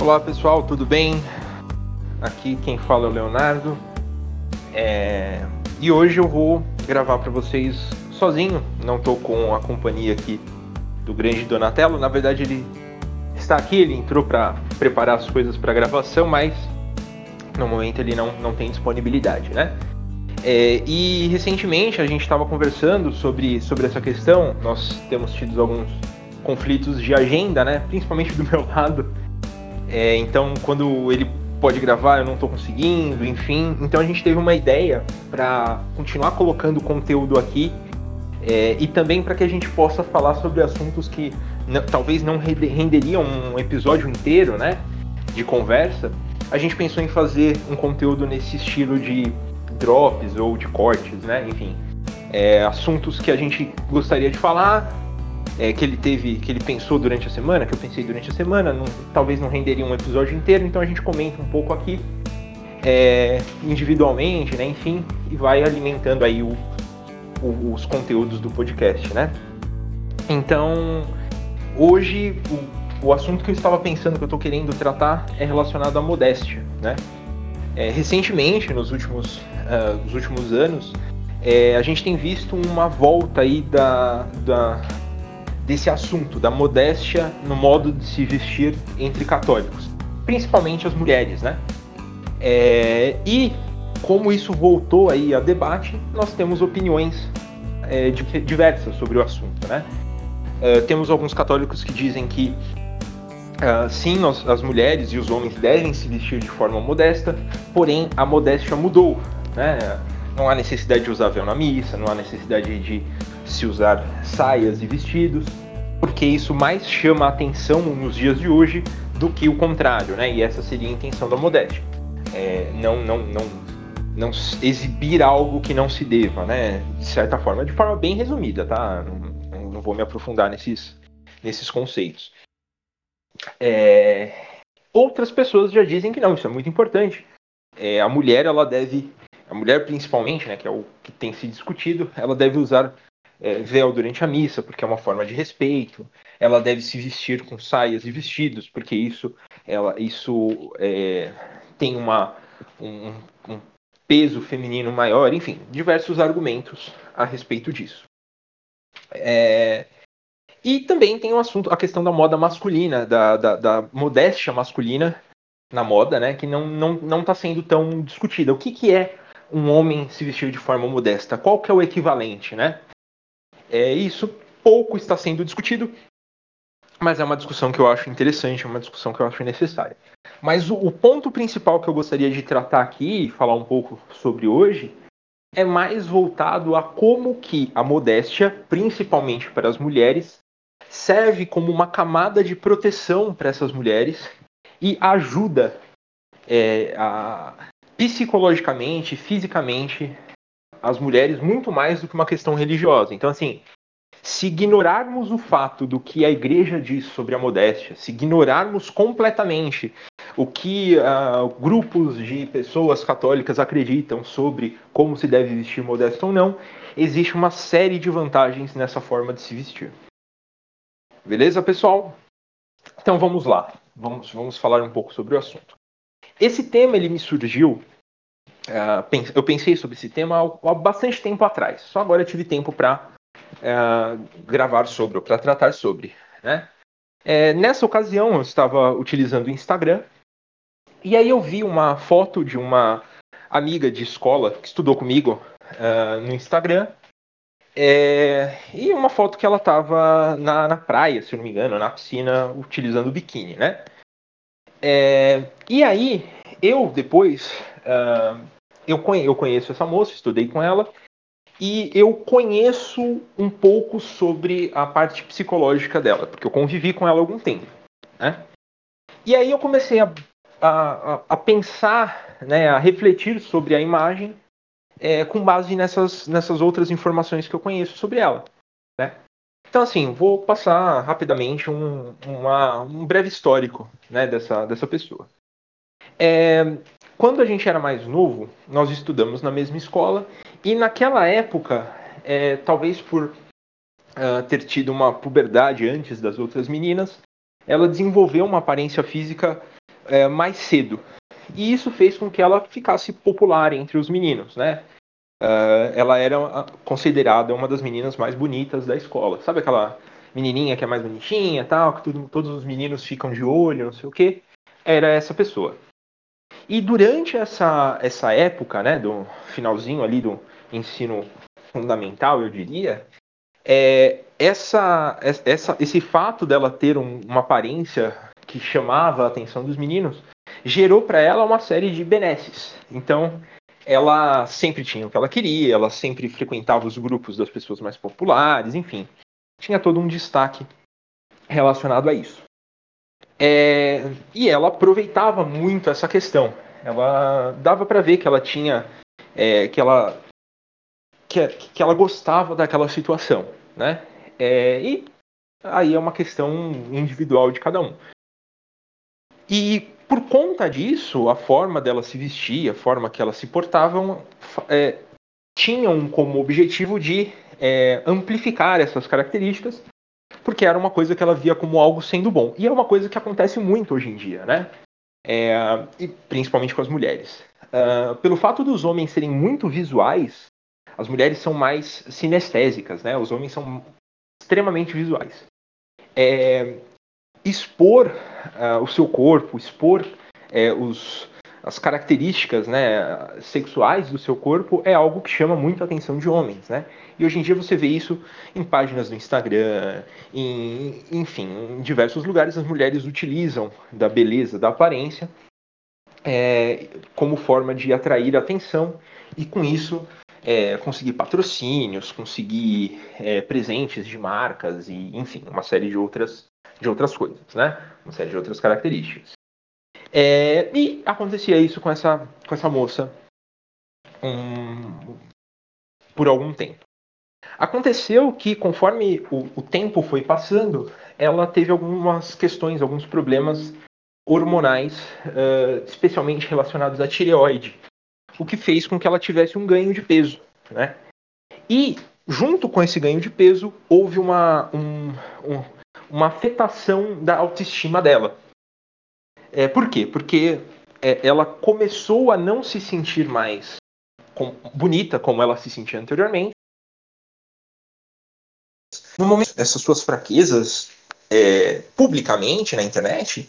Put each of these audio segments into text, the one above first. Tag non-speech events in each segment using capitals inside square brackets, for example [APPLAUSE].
Olá pessoal, tudo bem? Aqui quem fala é o Leonardo. É... E hoje eu vou gravar para vocês sozinho, não estou com a companhia aqui do grande Donatello. Na verdade, ele está aqui, ele entrou para preparar as coisas para gravação, mas no momento ele não, não tem disponibilidade, né? É, e recentemente a gente estava conversando sobre, sobre essa questão. Nós temos tido alguns conflitos de agenda, né? Principalmente do meu [LAUGHS] lado. É, então, quando ele pode gravar, eu não estou conseguindo, enfim. Então a gente teve uma ideia para continuar colocando conteúdo aqui é, e também para que a gente possa falar sobre assuntos que talvez não renderiam um episódio inteiro, né? De conversa. A gente pensou em fazer um conteúdo nesse estilo de drops ou de cortes, né? Enfim, é, assuntos que a gente gostaria de falar, é, que ele teve, que ele pensou durante a semana, que eu pensei durante a semana, não, talvez não renderia um episódio inteiro, então a gente comenta um pouco aqui é, individualmente, né? Enfim, e vai alimentando aí o, o, os conteúdos do podcast, né? Então, hoje o, o assunto que eu estava pensando que eu estou querendo tratar é relacionado à modéstia, né? É, recentemente, nos últimos, uh, nos últimos anos, é, a gente tem visto uma volta aí da, da, desse assunto, da modéstia no modo de se vestir entre católicos, principalmente as mulheres, né? É, e como isso voltou aí a debate, nós temos opiniões é, diversas sobre o assunto, né? É, temos alguns católicos que dizem que Uh, sim, nós, as mulheres e os homens devem se vestir de forma modesta, porém a modéstia mudou. Né? Não há necessidade de usar véu na missa, não há necessidade de se usar saias e vestidos, porque isso mais chama a atenção nos dias de hoje do que o contrário, né? E essa seria a intenção da modéstia. É, não, não, não, não exibir algo que não se deva, né? De certa forma, de forma bem resumida, tá? Não, não vou me aprofundar nesses, nesses conceitos. É... Outras pessoas já dizem que não, isso é muito importante. É, a mulher, ela deve, a mulher principalmente, né, que é o que tem se discutido, ela deve usar é, véu durante a missa, porque é uma forma de respeito. Ela deve se vestir com saias e vestidos, porque isso, ela, isso é, tem uma, um, um peso feminino maior. Enfim, diversos argumentos a respeito disso. É, e também tem o um assunto, a questão da moda masculina, da, da, da, modéstia masculina na moda, né? Que não está não, não tá sendo tão discutida. O que, que é um homem se vestir de forma modesta? Qual que é o equivalente, né? É, isso pouco está sendo discutido, mas é uma discussão que eu acho interessante, é uma discussão que eu acho necessária. Mas o, o ponto principal que eu gostaria de tratar aqui e falar um pouco sobre hoje é mais voltado a como que a modéstia, principalmente para as mulheres, serve como uma camada de proteção para essas mulheres e ajuda é, a, psicologicamente, fisicamente, as mulheres muito mais do que uma questão religiosa. Então, assim, se ignorarmos o fato do que a igreja diz sobre a modéstia, se ignorarmos completamente o que uh, grupos de pessoas católicas acreditam sobre como se deve vestir modesta ou não, existe uma série de vantagens nessa forma de se vestir. Beleza, pessoal? Então vamos lá, vamos, vamos falar um pouco sobre o assunto. Esse tema ele me surgiu, uh, eu pensei sobre esse tema há, bastante tempo atrás, só agora eu tive tempo para é, gravar sobre, ou para tratar sobre. Né? É, nessa ocasião eu estava utilizando o Instagram, e aí eu vi uma foto de uma amiga de escola que estudou comigo uh, no Instagram, é, e uma foto que ela estava na, na praia, se não me engano, na piscina, utilizando o biquíni, né? É, e aí, eu depois, uh, eu, conhe, eu conheço essa moça, estudei com ela, e eu conheço um pouco sobre a parte psicológica dela, porque eu convivi com ela algum tempo, né? E aí eu comecei a, a, a pensar, né, a refletir sobre a imagem é, com base nessas, nessas outras informações que eu conheço sobre ela. Né? Então, assim, vou passar rapidamente um, uma, um breve histórico né, dessa, dessa pessoa. É, quando a gente era mais novo, nós estudamos na mesma escola e naquela época, é, talvez por uh, ter tido uma puberdade antes das outras meninas, ela desenvolveu uma aparência física é, mais cedo. E isso fez com que ela ficasse popular entre os meninos, né? Uh, ela era considerada uma das meninas mais bonitas da escola. Sabe aquela menininha que é mais bonitinha, tal, que tudo, todos os meninos ficam de olho, não sei o quê? Era essa pessoa. E durante essa, essa época, né, do finalzinho ali do ensino fundamental, eu diria, é, essa, essa, esse fato dela ter um, uma aparência que chamava a atenção dos meninos gerou para ela uma série de benesses. Então, ela sempre tinha o que ela queria, ela sempre frequentava os grupos das pessoas mais populares, enfim, tinha todo um destaque relacionado a isso. É, e ela aproveitava muito essa questão. Ela dava para ver que ela tinha, é, que ela que, que ela gostava daquela situação, né? É, e aí é uma questão individual de cada um. E por conta disso, a forma dela se vestir, a forma que ela se portava, é, tinham como objetivo de é, amplificar essas características, porque era uma coisa que ela via como algo sendo bom. E é uma coisa que acontece muito hoje em dia, né? É, e principalmente com as mulheres. Uh, pelo fato dos homens serem muito visuais, as mulheres são mais sinestésicas, né? Os homens são extremamente visuais. É, expor uh, o seu corpo, expor é, os, as características né, sexuais do seu corpo é algo que chama muito a atenção de homens, né? E hoje em dia você vê isso em páginas do Instagram, em, enfim, em diversos lugares as mulheres utilizam da beleza, da aparência é, como forma de atrair atenção e com isso é, conseguir patrocínios, conseguir é, presentes de marcas e, enfim, uma série de outras de outras coisas, né? Uma série de outras características. É, e acontecia isso com essa, com essa moça um, por algum tempo. Aconteceu que, conforme o, o, tempo foi passando, ela teve algumas questões, alguns problemas hormonais, uh, especialmente relacionados à tireoide, o que fez com que ela tivesse um ganho de peso. Né? E, junto com esse ganho de peso, houve uma, um, um, uma afetação da autoestima dela. É, por quê? Porque é, ela começou a não se sentir mais com, bonita como ela se sentia anteriormente. No momento essas suas fraquezas é, publicamente na internet,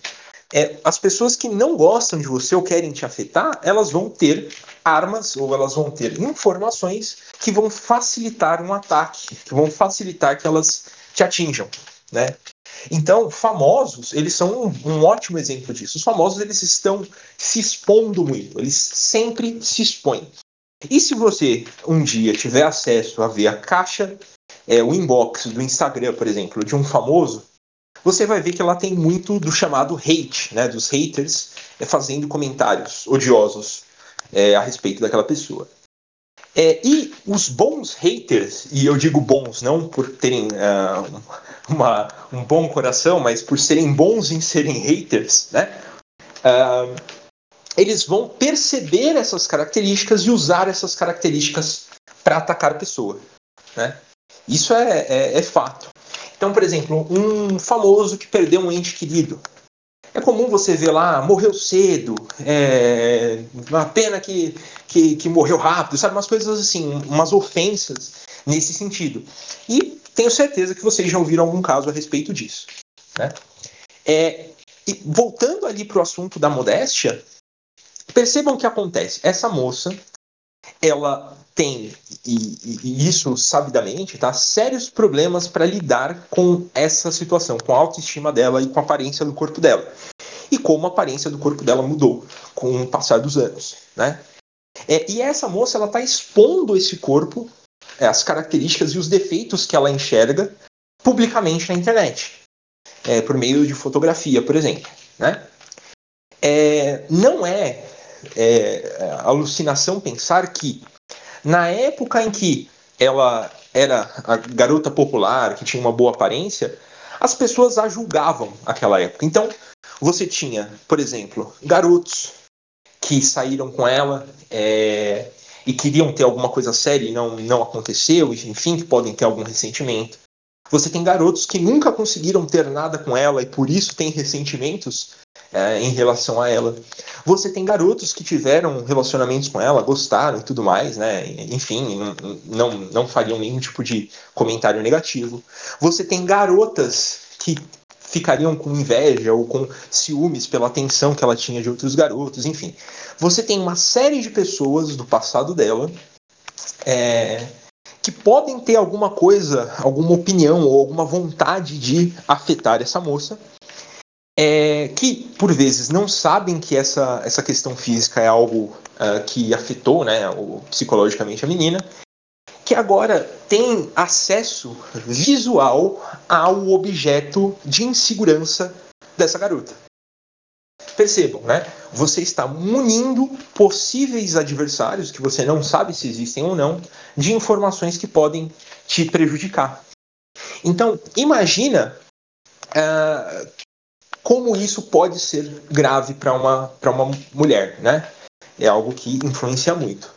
é, as pessoas que não gostam de você ou querem te afetar, elas vão ter armas ou elas vão ter informações que vão facilitar um ataque, que vão facilitar que elas te atinjam, né? Então, famosos, eles são um, um, ótimo exemplo disso. Os famosos, eles estão se expondo muito, eles sempre se expõem. E se você um dia tiver acesso a ver a caixa, é, o inbox do Instagram, por exemplo, de um famoso, você vai ver que ela tem muito do chamado hate, né, dos haters é, fazendo comentários odiosos é, a respeito daquela pessoa. É, e os bons haters, e eu digo bons não por terem uh, uma, um bom coração, mas por serem bons em serem haters, né? Uh, eles vão perceber essas características e usar essas características para atacar a pessoa. Né? Isso é, é, é fato. Então, por exemplo, um famoso que perdeu um ente querido. É comum você ver lá, morreu cedo, é, uma pena que, que, que, morreu rápido, sabe? Umas coisas assim, umas ofensas nesse sentido. E tenho certeza que vocês já ouviram algum caso a respeito disso. Né? É, e voltando ali para o assunto da modéstia, percebam o que acontece. Essa moça, ela tem, e, e isso sabidamente, tá, sérios problemas para lidar com essa situação, com a autoestima dela e com a aparência do corpo dela. E como a aparência do corpo dela mudou com o passar dos anos. Né? É, e essa moça ela está expondo esse corpo, é, as características e os defeitos que ela enxerga publicamente na internet, é, por meio de fotografia, por exemplo. Né? É, não é, é alucinação pensar que na época em que ela era a garota popular, que tinha uma boa aparência, as pessoas a julgavam naquela época. Então, você tinha, por exemplo, garotos que saíram com ela é, e queriam ter alguma coisa séria e não, não aconteceu, enfim, que podem ter algum ressentimento. Você tem garotos que nunca conseguiram ter nada com ela e por isso têm ressentimentos é, em relação a ela. Você tem garotos que tiveram relacionamentos com ela, gostaram e tudo mais, né? Enfim, não, não, fariam nenhum tipo de comentário negativo. Você tem garotas que ficariam com inveja ou com ciúmes pela atenção que ela tinha de outros garotos, enfim. Você tem uma série de pessoas do passado dela é, que podem ter alguma coisa, alguma opinião ou alguma vontade de afetar essa moça, é, que por vezes não sabem que essa, essa questão física é algo uh, que afetou né, o, psicologicamente a menina, que agora tem acesso visual ao objeto de insegurança dessa garota. Percebam, né? Você está munindo possíveis adversários, que você não sabe se existem ou não, de informações que podem te prejudicar. Então, imagina uh, como isso pode ser grave para uma, uma mulher, né? É algo que influencia muito.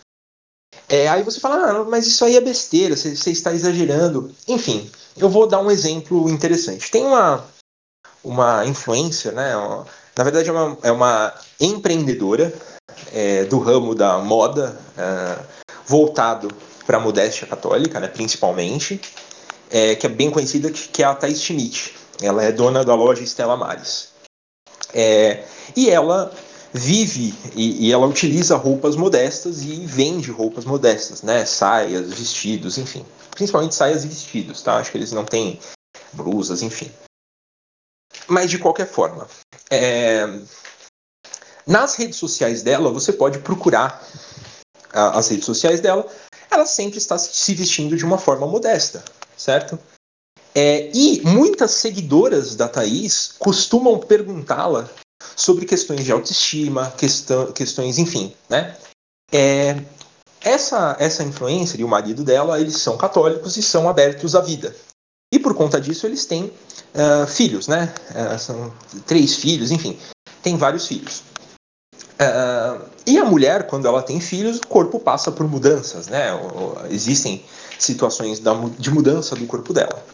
É, aí você fala, ah, mas isso aí é besteira, você, você, está exagerando. Enfim, eu vou dar um exemplo interessante. Tem uma, uma influência, né? Na verdade, é uma, é uma empreendedora é, do ramo da moda, é, voltado para a modéstia católica, né, principalmente, é, que é bem conhecida, que é a Thais Schmidt. Ela é dona da loja Stella Maris. É, e ela vive e, e, ela utiliza roupas modestas e vende roupas modestas, né? Saias, vestidos, enfim. Principalmente saias e vestidos, tá? Acho que eles não têm blusas, enfim. Mas de qualquer forma, é... nas redes sociais dela, você pode procurar as redes sociais dela. Ela sempre está se vestindo de uma forma modesta, certo? É, e muitas seguidoras da Thaís costumam perguntá-la sobre questões de autoestima, questão, questões, enfim, né? É, essa, essa influencer e o marido dela, eles são católicos e são abertos à vida. E por conta disso, eles têm uh, filhos, né? Uh, são três filhos, enfim, tem vários filhos. Uh, e a mulher, quando ela tem filhos, o corpo passa por mudanças, né? Existem situações de mudança do corpo dela.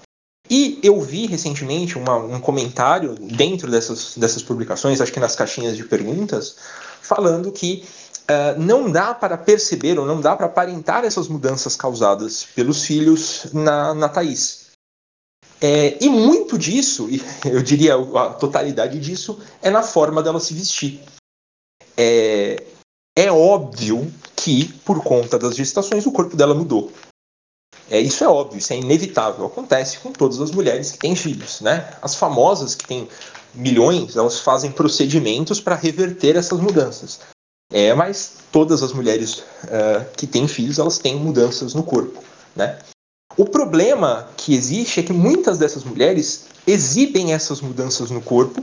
E eu vi recentemente uma, um comentário dentro dessas, dessas publicações, acho que nas caixinhas de perguntas, falando que uh, não dá para perceber ou não dá para aparentar essas mudanças causadas pelos filhos na, na Thaís. É, e muito disso, [LAUGHS] eu diria a totalidade disso, é na forma dela se vestir. É, é óbvio que, por conta das gestações, o corpo dela mudou. É, isso é óbvio, isso é inevitável. Acontece com todas as mulheres que têm filhos, né? As famosas que têm milhões, elas fazem procedimentos para reverter essas mudanças. É, mas todas as mulheres uh, que têm filhos, elas têm mudanças no corpo, né? O problema que existe é que muitas dessas mulheres exibem essas mudanças no corpo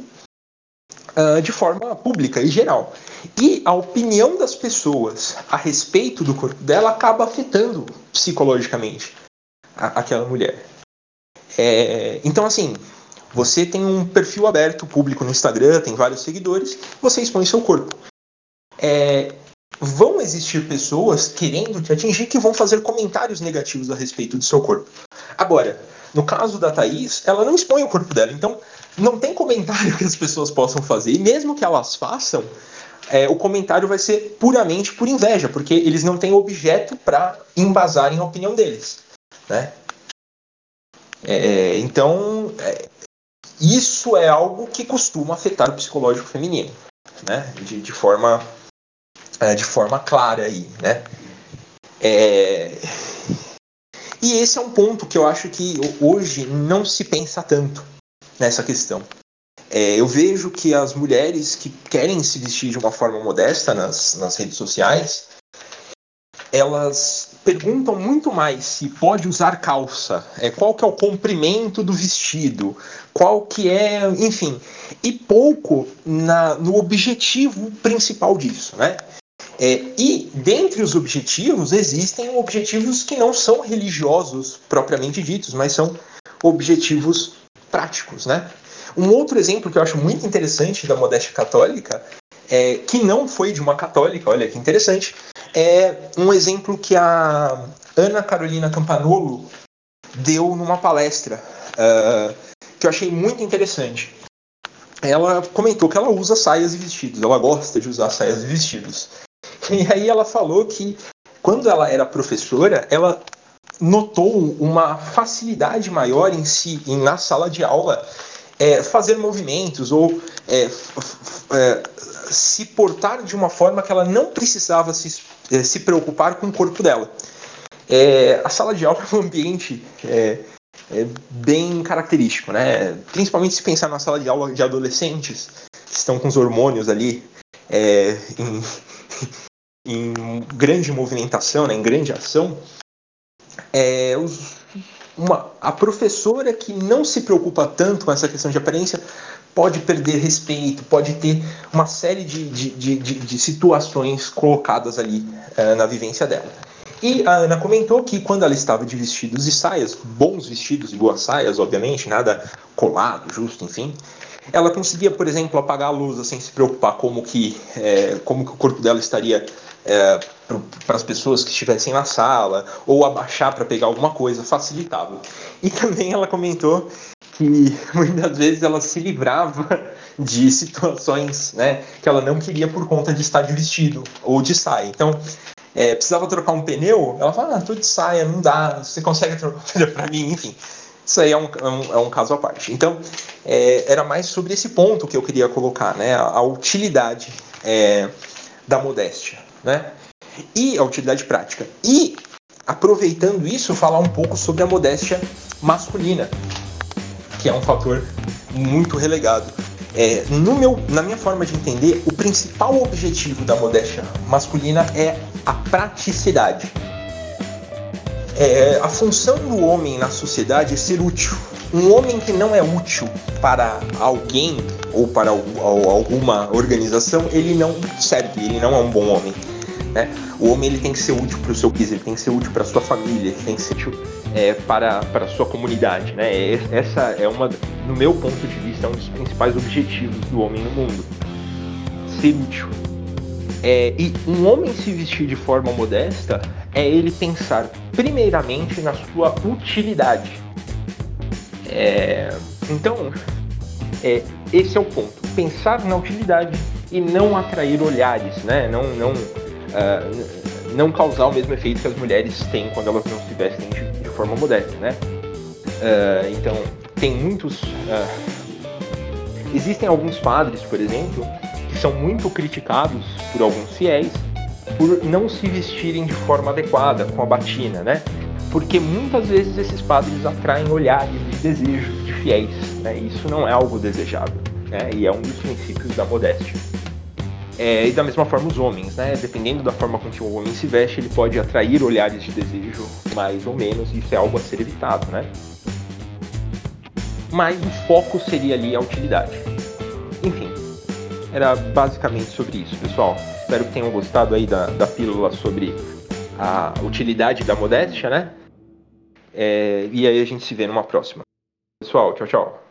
uh, de forma pública e geral. E a opinião das pessoas a respeito do corpo dela acaba afetando psicologicamente a, aquela mulher. É, então, assim, você tem um perfil aberto, público no Instagram, tem vários seguidores, você expõe seu corpo. É, vão existir pessoas querendo te atingir que vão fazer comentários negativos a respeito do seu corpo. Agora, no caso da Thaís, ela não expõe o corpo dela, então não tem comentário que as pessoas possam fazer. E mesmo que elas façam, é, o comentário vai ser puramente por inveja, porque eles não têm objeto para embasarem a opinião deles. Né? É, então, é, isso é algo que costuma afetar o psicológico feminino, né? de, de forma, é, de forma clara aí. Né? É, e esse é um ponto que eu acho que hoje não se pensa tanto nessa questão. É, eu vejo que as mulheres que querem se vestir de uma forma modesta nas, nas redes sociais, elas perguntam muito mais se pode usar calça, é, qual que é o comprimento do vestido, qual que é, enfim, e pouco na, no objetivo principal disso, né? É, e dentre os objetivos existem objetivos que não são religiosos propriamente ditos, mas são objetivos práticos, né? Um outro exemplo que eu acho muito interessante da modéstia católica, é, que não foi de uma católica, olha que interessante, é um exemplo que a Ana Carolina Campanolo deu numa palestra, uh, que eu achei muito interessante. ela comentou que ela usa saias e vestidos, ela gosta de usar saias e vestidos. E aí ela falou que quando ela era professora, ela notou uma facilidade maior em si, em, na sala de aula, é, fazer movimentos ou é, é, se portar de uma forma que ela não precisava se, é, se preocupar com o corpo dela. É, a sala de aula é um ambiente é, bem característico, né? principalmente se pensar na sala de aula de adolescentes que estão com os hormônios ali em, [LAUGHS] em grande movimentação, né, em grande ação é, os, uma, a professora que não se preocupa tanto com essa questão de aparência pode perder respeito, pode ter uma série de, de, de, de, de situações colocadas ali uh, na vivência dela. E a Ana comentou que quando ela estava de vestidos e saias, bons vestidos e boas saias, obviamente, nada colado, justo, enfim, ela conseguia, por exemplo, apagar a luz sem se preocupar como que, é, como que o corpo dela estaria é, para as pessoas que estivessem na sala, ou abaixar para pegar alguma coisa, facilitava. E também ela comentou que [LAUGHS] muitas vezes ela se livrava de situações né, que ela não queria por conta de estar de vestido ou de saia. Então, é, precisava trocar um pneu, ela fala, ah, tô de saia, não dá, você consegue [LAUGHS] trocar um pneu para mim, enfim. Isso aí é um, é um, é um caso à parte. Então, é, era mais sobre esse ponto que eu queria colocar, né? A, a utilidade é, da modéstia, né? E a utilidade prática. E, aproveitando isso, falar um pouco sobre a modéstia masculina, que é um fator muito relegado. É, no meu, na minha forma de entender, o principal objetivo da modéstia masculina é a praticidade. É, a função do homem na sociedade é ser útil. Um homem que não é útil para alguém ou para alguma organização, ele não serve, ele não é um bom homem. Né? O homem ele tem que ser útil para o seu país, ele tem que ser útil para a sua família, ele tem que ser útil é, para, para a sua comunidade. Né? Essa é uma, no meu ponto de vista, é um dos principais objetivos do homem no mundo. Ser útil. É, e um homem se vestir de forma modesta é ele pensar primeiramente na sua utilidade. É, então, é, esse é o ponto. Pensar na utilidade e não atrair olhares, né? Não, não, uh, não causar o mesmo efeito que as mulheres têm quando elas não se vestem de, de forma modesta, né? Uh, então, tem muitos. Uh, existem alguns padres, por exemplo, que são muito criticados por alguns fiéis por não se vestirem de forma adequada com a batina, né? Porque muitas vezes esses padres atraem olhares de desejo de fiéis, né? Isso não é algo desejável, né? E é um dos princípios da modéstia. É, e da mesma forma os homens, né? Dependendo da forma com que o homem se veste, ele pode atrair olhares de desejo mais ou menos, e isso é algo a ser evitado, né? Mas o foco seria ali a utilidade. Enfim, era basicamente sobre isso, pessoal. Espero que tenham gostado aí da, da pílula sobre a utilidade da modéstia, né? É, e aí a gente se vê numa próxima. Pessoal, tchau, tchau.